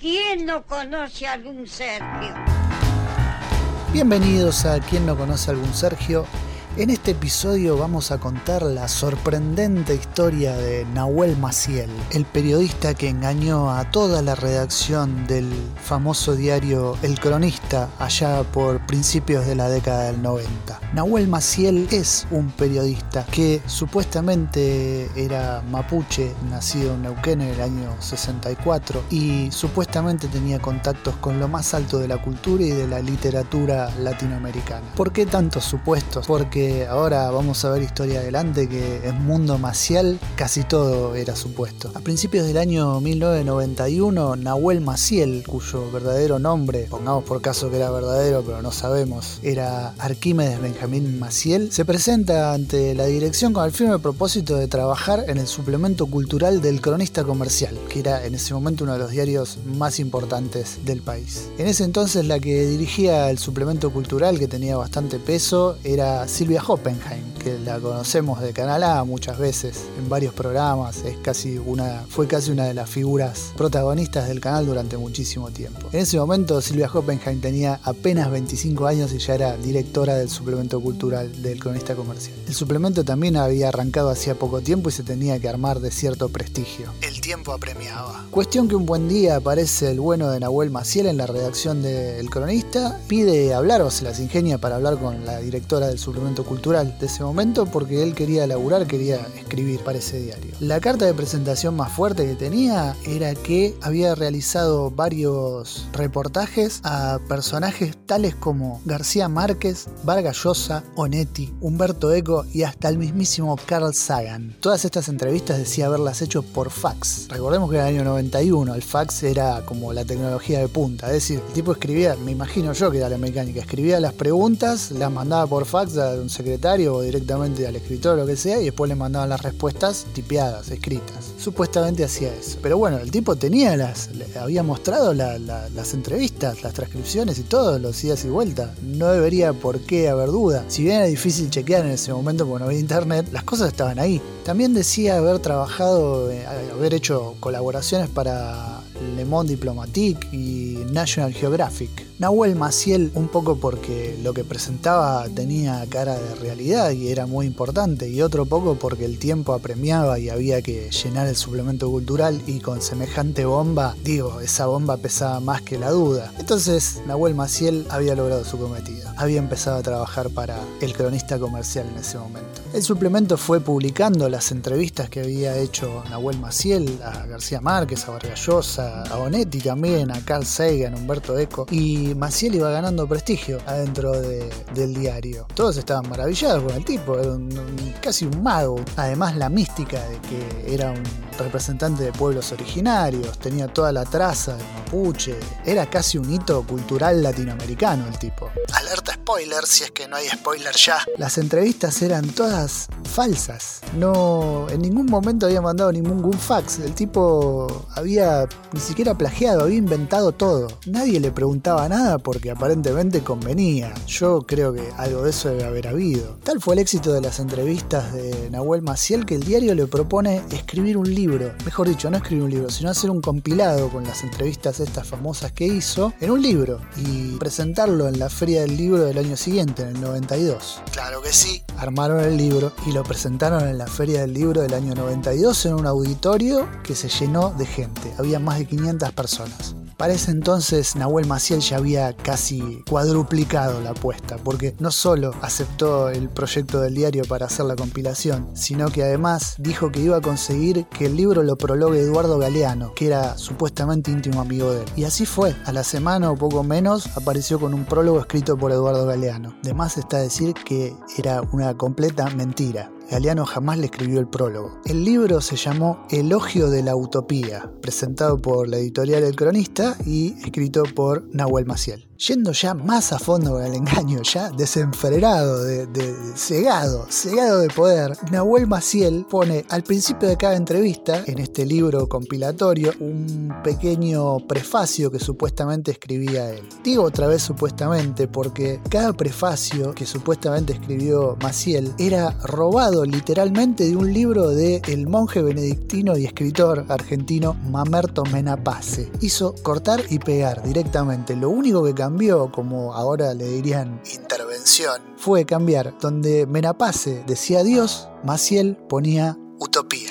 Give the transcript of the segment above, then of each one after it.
¿Quién no conoce a algún Sergio? Bienvenidos a Quien no conoce a algún Sergio. En este episodio vamos a contar la sorprendente historia de Nahuel Maciel, el periodista que engañó a toda la redacción del famoso diario El Cronista allá por principios de la década del 90. Nahuel Maciel es un periodista que supuestamente era mapuche, nacido en Neuquén en el año 64 y supuestamente tenía contactos con lo más alto de la cultura y de la literatura latinoamericana. ¿Por qué tantos supuestos? Porque ahora vamos a ver historia adelante que en mundo maciel casi todo era supuesto. A principios del año 1991, Nahuel Maciel, cuyo verdadero nombre, pongamos por caso que era verdadero pero no sabemos, era Arquímedes Benjamín Maciel, se presenta ante la dirección con el firme propósito de trabajar en el suplemento cultural del Cronista Comercial, que era en ese momento uno de los diarios más importantes del país. En ese entonces la que dirigía el suplemento cultural, que tenía bastante peso, era Silvia Silvia Hoppenheim, que la conocemos de Canal A muchas veces en varios programas, es casi una, fue casi una de las figuras protagonistas del canal durante muchísimo tiempo. En ese momento Silvia Hoppenheim tenía apenas 25 años y ya era directora del suplemento cultural del cronista comercial. El suplemento también había arrancado hacía poco tiempo y se tenía que armar de cierto prestigio. El tiempo apremiaba. Cuestión que un buen día aparece el bueno de Nahuel Maciel en la redacción del cronista, pide hablar o se las ingenia para hablar con la directora del suplemento cultural de ese momento porque él quería laburar, quería escribir para ese diario. La carta de presentación más fuerte que tenía era que había realizado varios reportajes a personajes tales como García Márquez, Vargas Llosa, Onetti, Humberto Eco y hasta el mismísimo Carl Sagan. Todas estas entrevistas decía haberlas hecho por fax. Recordemos que en el año 91 el fax era como la tecnología de punta, es decir, el tipo escribía, me imagino yo que era la mecánica, escribía las preguntas, las mandaba por fax a un secretario o directamente al escritor o lo que sea y después le mandaban las respuestas tipeadas, escritas. Supuestamente hacía eso. Pero bueno, el tipo tenía las, había mostrado las entrevistas, las transcripciones y todo, los idas y vueltas. No debería por qué haber duda. Si bien era difícil chequear en ese momento porque no había internet, las cosas estaban ahí. También decía haber trabajado, eh, haber hecho colaboraciones para Le Monde Diplomatique y National Geographic. Nahuel Maciel un poco porque lo que presentaba tenía cara de realidad y era muy importante y otro poco porque el tiempo apremiaba y había que llenar el suplemento cultural y con semejante bomba, digo, esa bomba pesaba más que la duda. Entonces Nahuel Maciel había logrado su cometido. Había empezado a trabajar para el cronista comercial en ese momento. El suplemento fue publicando las entrevistas que había hecho Nahuel Maciel a García Márquez, a Vargas Llosa, a Bonetti también, a Carl Sagan, Humberto Eco y Maciel iba ganando prestigio adentro del diario. Todos estaban maravillados con el tipo, era casi un mago. Además la mística de que era un representante de pueblos originarios, tenía toda la traza del mapuche, era casi un hito cultural latinoamericano el tipo. Alerta spoiler, si es que no hay spoiler ya. Las entrevistas eran todas falsas. No, en ningún momento había mandado ningún fax. El tipo había ni siquiera plagiado, había inventado todo. Nadie le preguntaba nada porque aparentemente convenía. Yo creo que algo de eso debe haber habido. Tal fue el éxito de las entrevistas de Nahuel Maciel que el diario le propone escribir un libro mejor dicho, no escribir un libro, sino hacer un compilado con las entrevistas estas famosas que hizo en un libro y presentarlo en la Feria del Libro del año siguiente, en el 92. Claro que sí. Armaron el libro y lo presentaron en la Feria del Libro del año 92 en un auditorio que se llenó de gente. Había más de 500 personas. Para ese entonces Nahuel Maciel ya había casi cuadruplicado la apuesta, porque no solo aceptó el proyecto del diario para hacer la compilación, sino que además dijo que iba a conseguir que el libro lo prologue Eduardo Galeano, que era supuestamente íntimo amigo de él. Y así fue, a la semana o poco menos apareció con un prólogo escrito por Eduardo Galeano. De más está decir que era una completa mentira. Galeano jamás le escribió el prólogo. El libro se llamó Elogio de la Utopía, presentado por la editorial El Cronista y escrito por Nahuel Maciel. Yendo ya más a fondo con el engaño, ya desenfrenado, de, cegado, cegado de poder, Nahuel Maciel pone al principio de cada entrevista, en este libro compilatorio, un pequeño prefacio que supuestamente escribía él. Digo otra vez supuestamente porque cada prefacio que supuestamente escribió Maciel era robado literalmente de un libro de el monje benedictino y escritor argentino Mamerto Menapace. Hizo cortar y pegar directamente. Lo único que cambió, como ahora le dirían intervención, fue cambiar donde Menapace decía Dios, Maciel ponía utopía.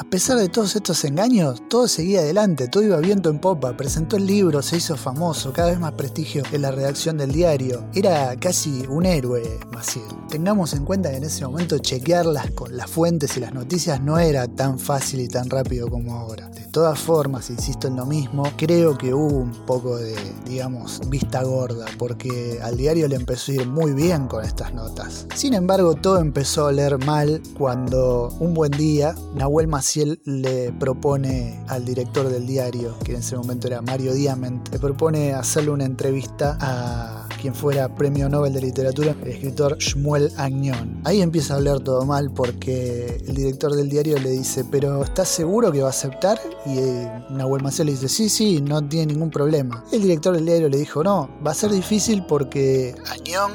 A pesar de todos estos engaños, todo seguía adelante, todo iba viento en popa, presentó el libro, se hizo famoso, cada vez más prestigio en la redacción del diario. Era casi un héroe, Maciel. Tengamos en cuenta que en ese momento chequearlas con las fuentes y las noticias no era tan fácil y tan rápido como ahora. De todas formas, insisto en lo mismo, creo que hubo un poco de, digamos, vista gorda, porque al diario le empezó a ir muy bien con estas notas. Sin embargo, todo empezó a leer mal cuando un buen día Nahuel Maciel él le propone al director del diario, que en ese momento era Mario Diamant, le propone hacerle una entrevista a quien fuera premio Nobel de Literatura, el escritor Shmuel Agnon. Ahí empieza a hablar todo mal porque el director del diario le dice, pero ¿estás seguro que va a aceptar? Y eh, Nahuel Maciel le dice, sí, sí, no tiene ningún problema. El director del diario le dijo, no, va a ser difícil porque Agnon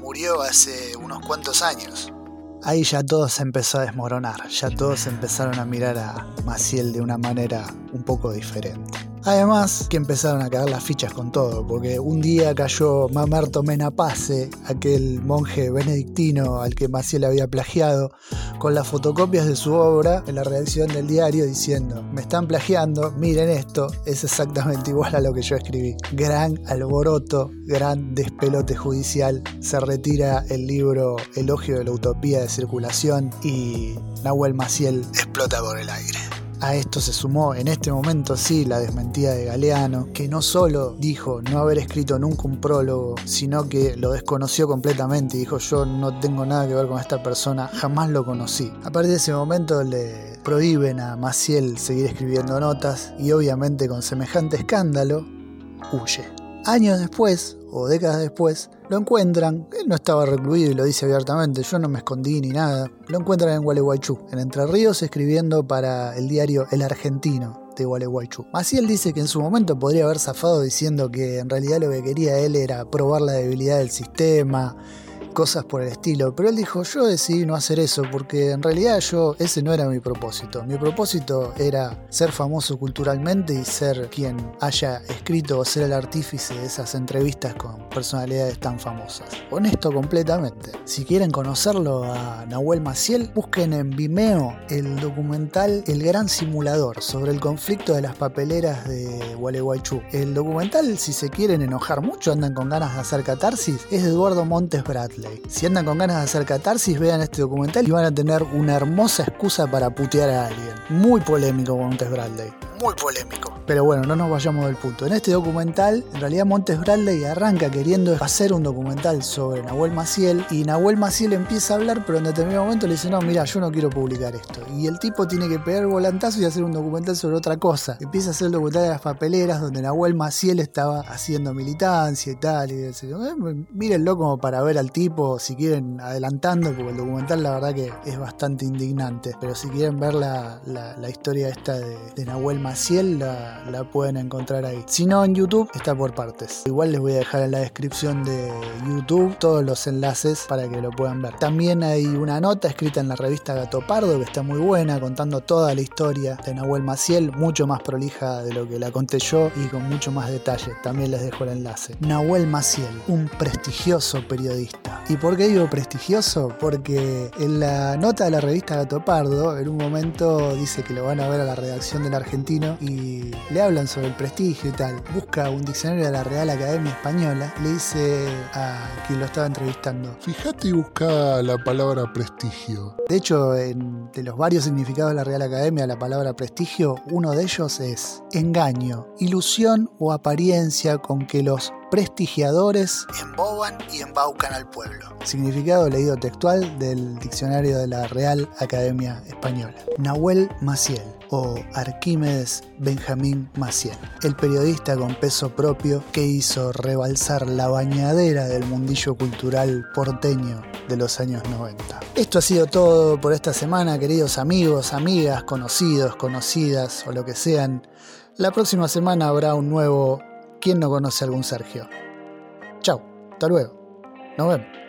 murió hace unos cuantos años. Ahí ya todo se empezó a desmoronar, ya todos empezaron a mirar a Maciel de una manera un poco diferente. Además que empezaron a caer las fichas con todo, porque un día cayó Mamerto Menapace, aquel monje benedictino al que Maciel había plagiado, con las fotocopias de su obra en la redacción del diario diciendo, me están plagiando, miren esto, es exactamente igual a lo que yo escribí. Gran alboroto, gran despelote judicial, se retira el libro Elogio de la Utopía de Circulación y Nahuel Maciel explota por el aire. A esto se sumó en este momento sí la desmentida de Galeano, que no solo dijo no haber escrito nunca un prólogo, sino que lo desconoció completamente y dijo yo no tengo nada que ver con esta persona, jamás lo conocí. A partir de ese momento le prohíben a Maciel seguir escribiendo notas y obviamente con semejante escándalo huye. Años después, o décadas después, lo encuentran, él no estaba recluido y lo dice abiertamente, yo no me escondí ni nada, lo encuentran en Gualeguaychú, en Entre Ríos, escribiendo para el diario El Argentino de Gualeguaychú. Maciel dice que en su momento podría haber zafado diciendo que en realidad lo que quería él era probar la debilidad del sistema, cosas por el estilo. Pero él dijo, yo decidí no hacer eso porque en realidad yo, ese no era mi propósito. Mi propósito era ser famoso culturalmente y ser quien haya escrito o ser el artífice de esas entrevistas con personalidades tan famosas. Honesto completamente. Si quieren conocerlo a Nahuel Maciel, busquen en Vimeo el documental El Gran Simulador sobre el conflicto de las papeleras de Gualeguaychú. El documental, si se quieren enojar mucho, andan con ganas de hacer catarsis, es de Eduardo Montes Bradley. Si andan con ganas de hacer catarsis, vean este documental y van a tener una hermosa excusa para putear a alguien. Muy polémico Montes Bradley. Muy polémico. Pero bueno, no nos vayamos del punto. En este documental, en realidad Montes Bradley arranca queriendo hacer un documental sobre Nahuel Maciel y Nahuel Maciel empieza a hablar, pero en determinado momento le dice, no, mira, yo no quiero publicar esto. Y el tipo tiene que pegar volantazo y hacer un documental sobre otra cosa. Empieza a hacer el documental de las papeleras donde Nahuel Maciel estaba haciendo militancia y tal. Y eh, mírenlo como para ver al tipo si quieren adelantando, porque el documental la verdad que es bastante indignante, pero si quieren ver la, historia esta de, Nahuel Maciel, la, la, pueden encontrar ahí. Si no, en YouTube está por partes. Igual les voy a dejar en la descripción de YouTube todos los enlaces para que lo puedan ver. También hay una nota escrita en la revista Gato Pardo que está muy buena, contando toda la historia de Nahuel Maciel, mucho más prolija de lo que la conté yo y con mucho más detalle. También les dejo el enlace. Nahuel Maciel, un prestigioso periodista. ¿Y por qué digo prestigioso? Porque en la nota de la revista Gato Pardo, en un momento dice que lo van a ver a la redacción del argentino y le hablan sobre el prestigio y tal. Busca un diccionario de la Real Academia Española, le dice a quien lo estaba entrevistando. Fíjate y busca la palabra prestigio. De hecho, de los varios significados de la Real Academia, la palabra prestigio, uno de ellos es engaño, ilusión o apariencia con que los prestigiadores emboban y embaucan al pueblo. Significado leído textual del diccionario de la Real Academia Española. Nahuel Maciel o Arquímedes Benjamín Maciel, el periodista con peso propio que hizo rebalsar la bañadera del mundillo cultural porteño de los años 90. Esto ha sido todo por esta semana, queridos amigos, amigas, conocidos, conocidas o lo que sean. La próxima semana habrá un nuevo ¿Quién no conoce algún Sergio? Chau, hasta luego. Nos vemos.